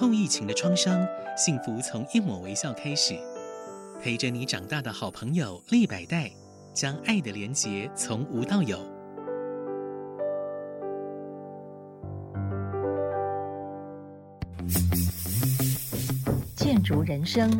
后疫情的创伤，幸福从一抹微笑开始。陪着你长大的好朋友利百代，将爱的连结从无到有。建筑人生，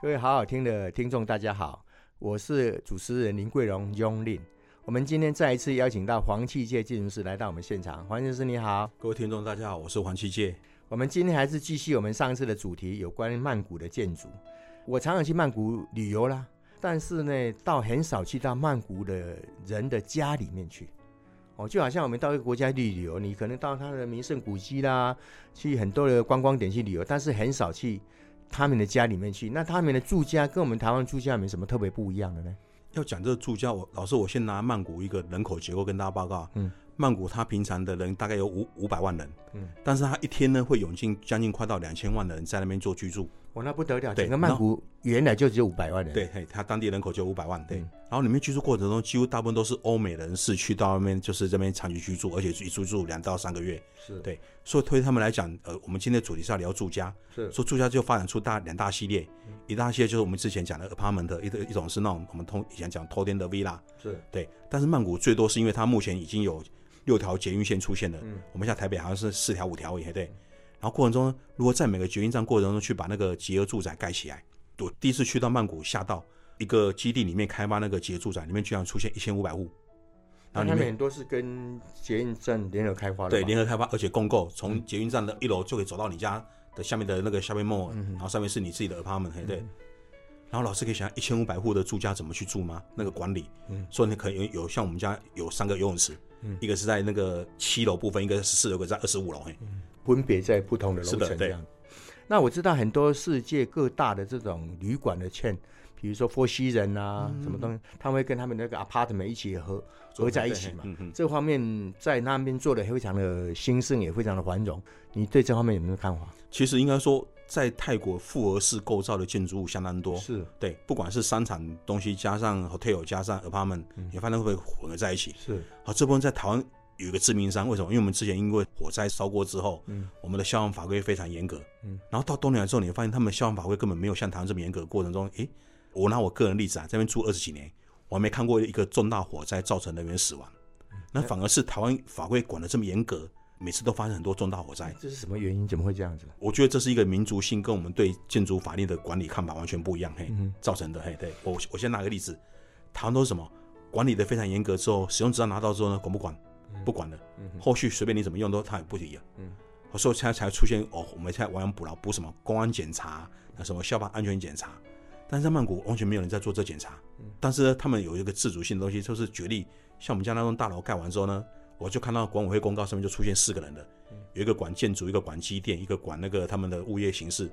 各位好好听的听众，大家好，我是主持人林桂荣 Yong Lin。我们今天再一次邀请到黄器界建筑师来到我们现场，黄建筑师你好，各位听众大家好，我是黄器界。我们今天还是继续我们上次的主题，有关于曼谷的建筑。我常常去曼谷旅游啦，但是呢，倒很少去到曼谷的人的家里面去。哦，就好像我们到一个国家去旅游，你可能到他的名胜古迹啦，去很多的观光点去旅游，但是很少去他们的家里面去。那他们的住家跟我们台湾住家有没有什么特别不一样的呢？要讲这个住家，我老师我先拿曼谷一个人口结构跟大家报告。嗯。曼谷它平常的人大概有五五百万人，嗯，但是它一天呢会涌进将近快到两千万的人在那边做居住，哦，那不得了，整个曼谷原来就只有五百万人，对，嘿，它当地人口就五百万，对，嗯、然后里面居住过程中几乎大部分都是欧美人士去到那边就是这边长期居住，而且一住住两到三个月，是。对，所以对他们来讲，呃，我们今天的主题是要聊住家，是，说住家就发展出大两大系列，嗯、一大系列就是我们之前讲的 apartment，一一种是那种我们通以前讲偷天的 villa，是。对，但是曼谷最多是因为它目前已经有。六条捷运线出现了，嗯，我们现在台北好像是四条五条也对。然后过程中，如果在每个捷运站过程中去把那个集合住宅盖起来，我第一次去到曼谷，吓到一个基地里面开发那个集合住宅，里面居然出现一千五百户。然后他们很多是跟捷运站联合开发的，对，联合开发，而且共购，从捷运站的一楼就可以走到你家的下面的那个 shopping mall，然后上面是你自己的 apartment，对。然后老师可以想象一千五百户的住家怎么去住吗？那个管理，嗯，所以你可以有有像我们家有三个游泳池。嗯，一个是在那个七楼部分，一个是四楼，一个在二十五楼，嗯，分别在不同的楼层这样。对。那我知道很多世界各大的这种旅馆的 chain，比如说 Four Seasons 啊，嗯、什么东西，他们会跟他们那个 apartment 一起合合在一起嘛。嗯嗯。这方面在那边做的非常的兴盛，也非常的繁荣。你对这方面有没有看法？其实应该说。在泰国复合式构造的建筑物相当多，是对，不管是商场东西加上 hotel 加上 apartment，你发现会不会混合在一起？是，好，这部分在台湾有一个致命伤，为什么？因为我们之前因为火灾烧过之后，嗯，我们的消防法规非常严格，嗯，然后到东南亚之后，你会发现他们消防法规根本没有像台湾这么严格。过程中，诶，我拿我个人例子啊，这边住二十几年，我还没看过一个重大火灾造成人员死亡，那反而是台湾法规管的这么严格。每次都发生很多重大火灾，这是什么原因？怎么会这样子？我觉得这是一个民族性跟我们对建筑法律的管理看法完全不一样，嘿，造成的，嘿，对。我，我先拿个例子，台湾都是什么？管理的非常严格之后，使用执照拿到之后呢，管不管？不管的，后续随便你怎么用都他也不理了，嗯，所以现在才出现哦，我们现在亡羊补牢，补什么？公安检查，那什么消防安全检查，但是在曼谷完全没有人在做这检查，但是呢，他们有一个自主性的东西，就是举例，像我们家那栋大楼盖完之后呢。我就看到管委会公告上面就出现四个人的，有一个管建筑，一个管机电，一个管那个他们的物业形式。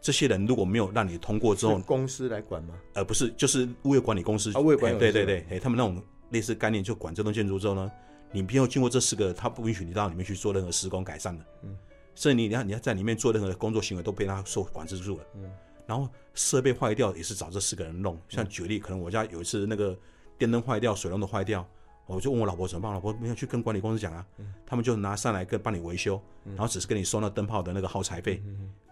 这些人如果没有让你通过之后，公司来管吗？呃，不是，就是物业管理公司。啊，物业管理公司。对对对，哎，他们那种类似概念，就管这栋建筑之后呢，你没有经过这四个，他不允许你到里面去做任何施工改善的。嗯。所以你你要你要在里面做任何的工作行为都被他受管制住了。嗯。然后设备坏掉也是找这四个人弄，像举例，可能我家有一次那个电灯坏掉，水龙头坏掉。我就问我老婆怎么办，老婆没有去跟管理公司讲啊，嗯、他们就拿上来跟帮你维修，嗯、然后只是跟你收那灯泡的那个耗材费，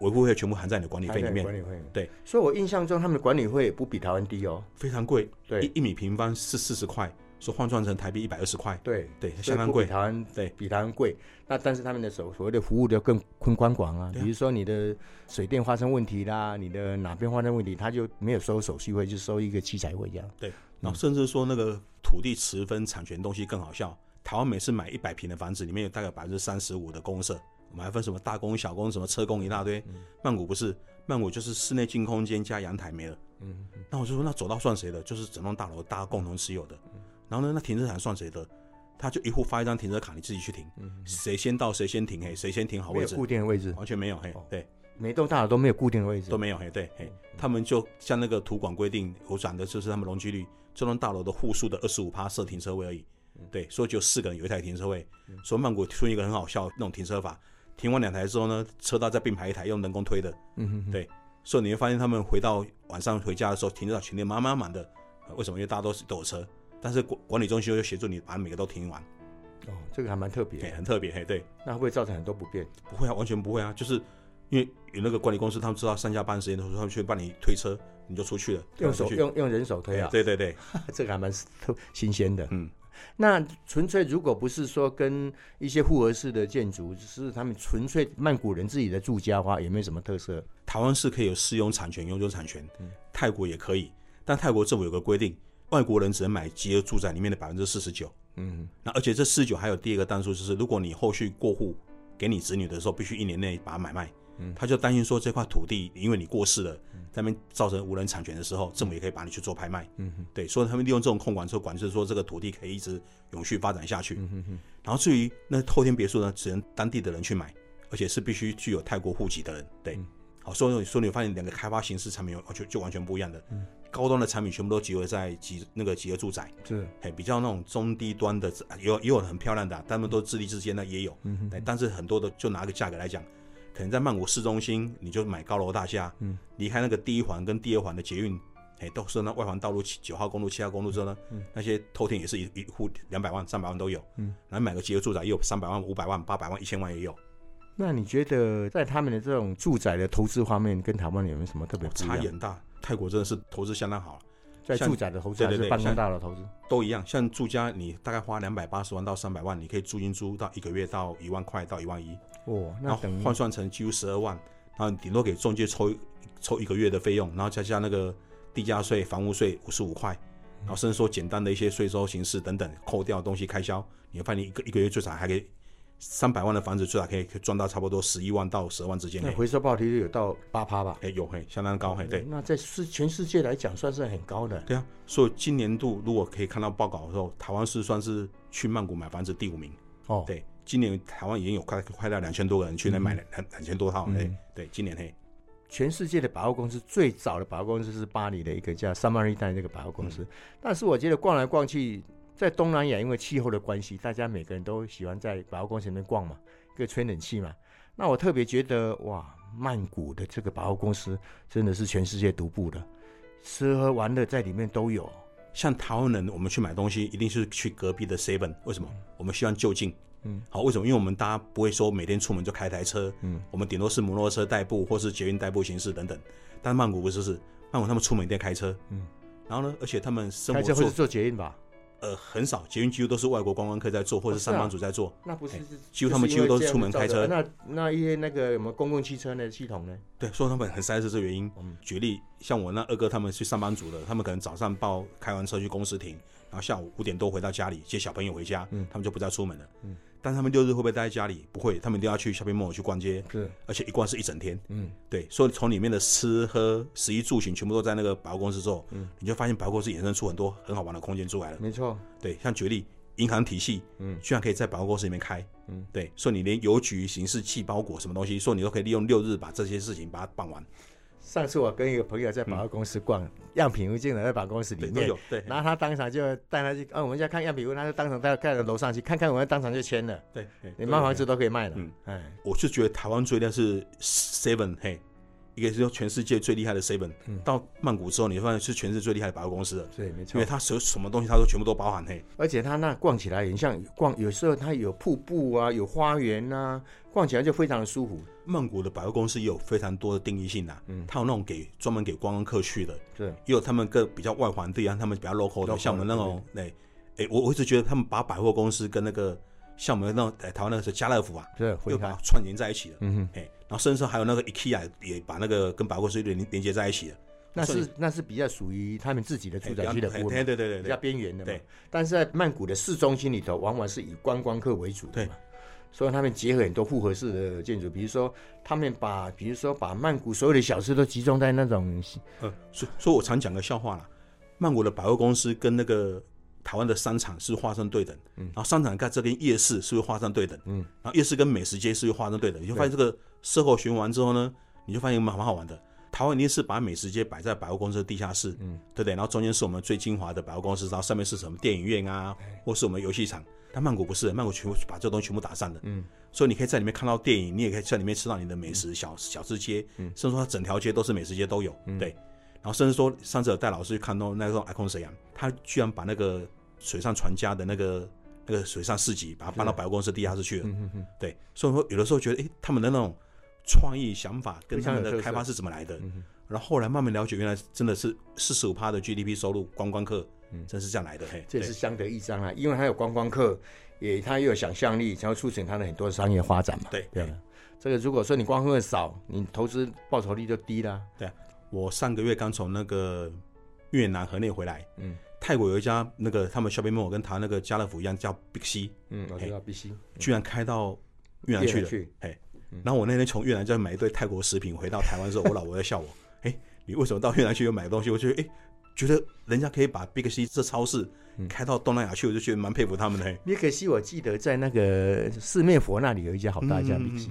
维护费全部含在你的管理费里面。管理费对，所以我印象中他们的管理费也不比台湾低哦，非常贵，对，一一米平方是四十块，说换算成台币一百二十块，对对，相当贵。台湾对比台湾贵，那但是他们的所所谓的服务就更更宽广啊，比如说你的水电发生问题啦，你的哪边发生问题，他就没有收手续费，就收一个器材费这样。对。然后甚至说那个土地持分产权东西更好笑。台湾每次买一百平的房子，里面有大概百分之三十五的公社，我们还分什么大公小公，什么车公一大堆。曼谷不是，曼谷就是室内净空间加阳台没了。嗯，那我就说那走道算谁的？就是整栋大楼大家共同持有的。然后呢，那停车场算谁的？他就一户发一张停车卡，你自己去停。谁先到谁先停，嘿，谁先停好位置。固定的位置完全没有，嘿，对。每栋大楼都没有固定的位置，都没有，嘿，对，嘿，他们就像那个土管规定，我讲的就是他们容积率。这栋大楼的户数的二十五趴设停车位而已，对，所以就四个人有一台停车位。所以曼谷出一个很好笑那种停车法，停完两台之后呢，车道再并排一台用人工推的，对，所以你会发现他们回到晚上回家的时候，停车场全天满满满的。为什么？因为大家都是都有车，但是管管理中心又协助你把每个都停完，哦，这个还蛮特别，哎，很特别，嘿，对。那会不会造成很多不便？不会啊，完全不会啊，就是因为有那个管理公司，他们知道上下班时间的时候，他们去帮你推车，你就出去了，用手用用人手推啊。对对对，这个还蛮特新鲜的。嗯，那纯粹如果不是说跟一些复合式的建筑，只是他们纯粹曼谷人自己的住家的话，有没有什么特色？台湾是可以有私有产权、永久产权，嗯，泰国也可以，但泰国政府有个规定。外国人只能买集合住宅里面的百分之四十九，嗯，那而且这四十九还有第二个单数，就是如果你后续过户给你子女的时候，必须一年内把它买卖，嗯，他就担心说这块土地因为你过世了，在那边造成无人产权的时候，政府也可以把你去做拍卖，嗯，对，所以他们利用这种控管之后，管制说这个土地可以一直永续发展下去，嗯哼，然后至于那后天别墅呢，只能当地的人去买，而且是必须具有泰国户籍的人，对，好，所以说你发现两个开发形式产品完全就完全不一样的，嗯。高端的产品全部都集合在集那个集合住宅，是，哎，比较那种中低端的，有也有很漂亮的，啊，他们都自立自坚的也有，嗯，但是很多的就拿个价格来讲，可能在曼谷市中心，你就买高楼大厦，嗯，离开那个第一环跟第二环的捷运，哎，都是那外环道路九号公路、七号公路之后呢，嗯，那些偷天也是一一户两百万、三百万都有，嗯，然后买个集合住宅也有三百万、五百万、八百万、一千万也有。那你觉得在他们的这种住宅的投资方面，跟台湾有没有什么特别差异很大？泰国真的是投资相当好，在住宅的投资还是办公大楼投资都一样。像住家，你大概花两百八十万到三百万，你可以租金租到一个月到一万块到一万一。哦，那等换算成几乎十二万，然后顶多给中介抽抽一个月的费用，然后加加那个地价税、房屋税五十五块，然后甚至说简单的一些税收形式等等扣掉东西开销，你会发现你一个一个月最少还可以。三百万的房子最少可以赚到差不多十一万到十万之间。那回收报提率有到八趴吧？哎、欸，有嘿，相当高嘿。对，那在世全世界来讲算是很高的。对啊，所以今年度如果可以看到报告的时候，台湾是算是去曼谷买房子第五名。哦，对，今年台湾已经有快快到两千多个人去那买了两两千多套。哎、嗯，对，今年嘿，全世界的百货公司最早的百货公司是巴黎的一个叫 Samaritaine 这个百货公司，嗯、但是我觉得逛来逛去，在东南亚因为气候的关系，大家每个人都喜欢在百货公司里面逛嘛。可以吹冷气嘛？那我特别觉得哇，曼谷的这个百货公司真的是全世界独步的，吃喝玩乐在里面都有。像台湾人，我们去买东西一定是去隔壁的 Seven，为什么？我们希望就近。嗯，好，为什么？因为我们大家不会说每天出门就开台车，嗯，我们顶多是摩托车代步或是捷运代步形式等等。但曼谷不是，是曼谷他们出门一定开车，嗯，然后呢，而且他们生活开车会是坐捷运吧？呃，很少，捷运几乎都是外国观光客在做，或者是上班族在做。哦啊、那不是，几乎他们几乎都是出门开车。那那一些那个什么公共汽车的系统呢？对，说他们很塞是这原因。嗯，举例，像我那二哥他们是上班族的，他们可能早上报开完车去公司停，然后下午五点多回到家里接小朋友回家，嗯，他们就不再出门了。嗯。但他们六日会不会待在家里？不会，他们一定要去 shopping mall 去逛街，是，而且一逛是一整天。嗯，对，所以从里面的吃喝、食衣住行全部都在那个百货公司之后，嗯，你就发现百货公司衍生出很多很好玩的空间出来了。没错，对，像举例，银行体系，嗯，居然可以在百货公司里面开，嗯，对，所以你连邮局、形式寄包裹什么东西，说你都可以利用六日把这些事情把它办完。上次我跟一个朋友在百货公司逛，样品屋进来在百货公司里面，有对，然后他当场就带他去，哦，我们家看样品屋，他就当场带带到楼上去看看，我们当场就签了，对，你卖房子都可以卖了，嗯，哎，我就觉得台湾最厉害是 Seven 嘿。一个是说全世界最厉害的 Seven，嗯，到曼谷之后，你会发现是全世界最厉害的百货公司了。对，没错，因为它什什么东西，它都全部都包含嘿。而且它那逛起来，很像逛，有时候它有瀑布啊，有花园啊，逛起来就非常的舒服。曼谷的百货公司也有非常多的定义性啊，嗯，它有那种给专门给观光客去的，对，也有他们个比较外环地啊，他们比较 local 的，像我们那种，对，哎，我我一直觉得他们把百货公司跟那个像我们那台湾那个是家乐福啊，对，又把它串联在一起了，嗯哼，哎。然后甚至还有那个 IKEA 也把那个跟百货公司连连接在一起了，那是那是比较属于他们自己的住宅区的部分，对对对对，比较边缘的嘛。对，但是在曼谷的市中心里头，往往是以观光客为主的嘛，所以他们结合很多复合式的建筑，比如说他们把，比如说把曼谷所有的小吃都集中在那种，呃，所以所以我常讲个笑话啦，曼谷的百货公司跟那个。台湾的商场是画上对等，嗯，然后商场在这边夜市是会画上对等，嗯，然后夜市跟美食街是会画上对等，你就发现这个社会循环之后呢，你就发现蛮蛮好玩的。台湾一定是把美食街摆在百货公司的地下室，嗯，对不对？然后中间是我们最精华的百货公司，然后上面是什么电影院啊，或是我们游戏场。但曼谷不是，曼谷全部把这东西全部打散的，嗯，所以你可以在里面看到电影，你也可以在里面吃到你的美食小小吃街，嗯，甚至说它整条街都是美食街都有，对。然后甚至说上次有带老师去看到那个 Icon 沈阳，他居然把那个水上船家的那个那个水上市集，把它搬到百货公司地下室去了。嗯嗯对，所以说有的时候觉得，哎，他们的那种创意想法跟他们的开发是怎么来的？嗯然后后来慢慢了解，原来真的是四十五趴的 GDP 收入，观光客，嗯，真是这样来的。嘿，这也是相得益彰啊，因为他有观光客，也它又有想象力，才会促成他的很多商业发展嘛。对对，这个如果说你观光客少，你投资报酬率就低了。对，我上个月刚从那个越南河内回来，嗯，泰国有一家那个他们 shopping mall 跟他那个家乐福一样叫 Big C，嗯，我知道 Big C，居然开到越南去了。哎，然后我那天从越南再买一堆泰国食品回到台湾的时候，我老婆在笑我。哎，你为什么到越南去又买东西？我觉得，哎，觉得人家可以把 Big C 这超市开到东南亚去，我就觉得蛮佩服他们的。Big C 我记得在那个四面佛那里有一家好大一家 Big C，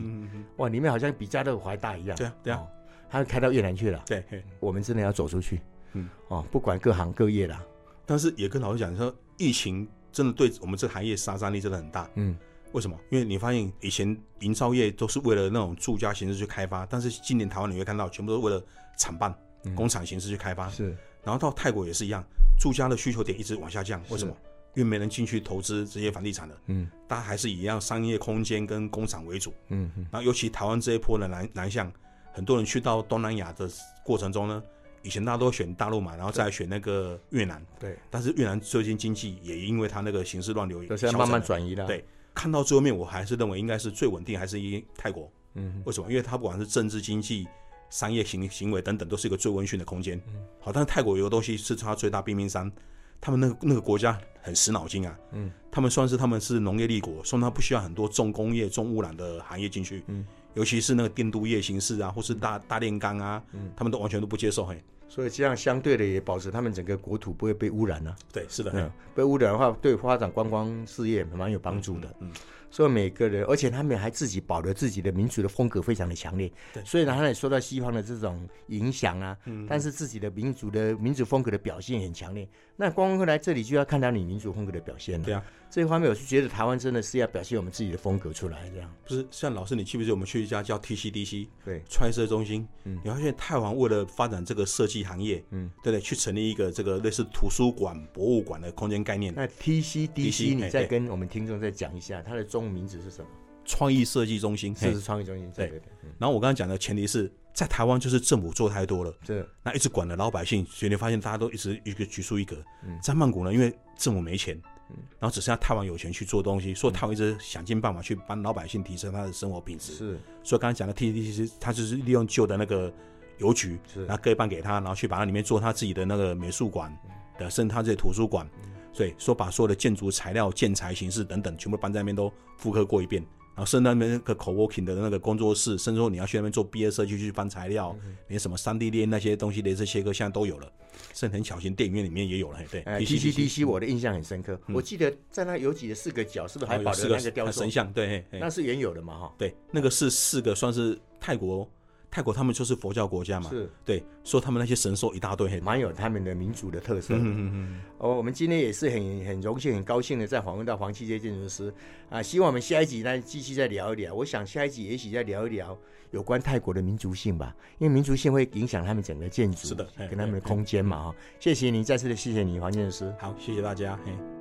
哇，里面好像比家乐福还大一样。对啊，对啊，他开到越南去了。对，我们真的要走出去。嗯，哦，不管各行各业啦，但是也跟老师讲说，疫情真的对我们这个行业杀伤力真的很大。嗯。为什么？因为你发现以前营造业都是为了那种住家形式去开发，但是今年台湾你会看到，全部都是为了厂办、嗯、工厂形式去开发。是，然后到泰国也是一样，住家的需求点一直往下降。为什么？因为没人进去投资这些房地产了。嗯，大家还是以一样商业空间跟工厂为主。嗯嗯。然后尤其台湾这一波的南南向，很多人去到东南亚的过程中呢，以前大家都选大陆嘛，然后再选那个越南。对。但是越南最近经济也因为它那个形势乱流，都是慢慢转移了。对。看到最后面，我还是认为应该是最稳定，还是以泰国。嗯，为什么？因为它不管是政治、经济、商业行行为等等，都是一个最温驯的空间。嗯，好，但是泰国有个东西是它最大冰冰山，他们那个那个国家很死脑筋啊。嗯，他们算是他们是农业立国，所以他不需要很多重工业、重污染的行业进去。嗯，尤其是那个电镀液形式啊，或是大大炼钢啊，嗯，他们都完全都不接受。嘿。所以这样相对的也保持他们整个国土不会被污染了、啊。对，是的，嗯，被污染的话，对发展观光事业蛮有帮助的。嗯。嗯所以每个人，而且他们还自己保留自己的民族的风格，非常的强烈。对，所以呢，他也受到西方的这种影响啊。嗯。但是自己的民族的民族风格的表现很强烈。那观光客来这里就要看到你民族风格的表现了。对啊。这一方面，我是觉得台湾真的是要表现我们自己的风格出来，这样。不是像老师，你记不记得我们去一家叫 TCDC 对，创意设计中心。嗯。你发现泰王为了发展这个设计行业，嗯，对不对？去成立一个这个类似图书馆、博物馆的空间概念。那 TCDC，你再跟我们听众再讲一下它的中文名字是什么？创意设计中心，这是创意中心，对对对。然后我刚刚讲的前提是在台湾，就是政府做太多了，是那一直管了老百姓，所以你发现大家都一直一个局数一格。嗯在曼谷呢，因为政府没钱，嗯然后只剩下泰王有钱去做东西，所以泰王一直想尽办法去帮老百姓提升他的生活品质。是，所以刚才讲的 TCDC，他就是利用旧的那个邮局，然后各一半给他，然后去把它里面做他自己的那个美术馆的，甚至他这些图书馆。所以说把所有的建筑材料、建材形式等等，全部搬在那边都复刻过一遍。然后甚至那边那个 co-working 的那个工作室，甚至说你要去那边做毕业设计去翻材料，连什么三 D 列那些东西、镭射切割，现在都有了。甚至很小型电影院里面也有了。对，TCDC 我的印象很深刻。我记得在那有几个四个角，是不是还保留那个雕塑神像？对，那是原有的嘛？哈，对，那个是四个，算是泰国。泰国他们就是佛教国家嘛，是对，说他们那些神兽一大堆，蛮有他们的民族的特色。嗯嗯嗯。哦，我们今天也是很很荣幸、很高兴的在访问到黄七杰建筑师啊，希望我们下一集呢继续再聊一聊。我想下一集也许再聊一聊有关泰国的民族性吧，因为民族性会影响他们整个建筑，是的，跟他们的空间嘛哈。谢谢你，再次的谢谢你，黄建筑师。好，谢谢大家。嘿。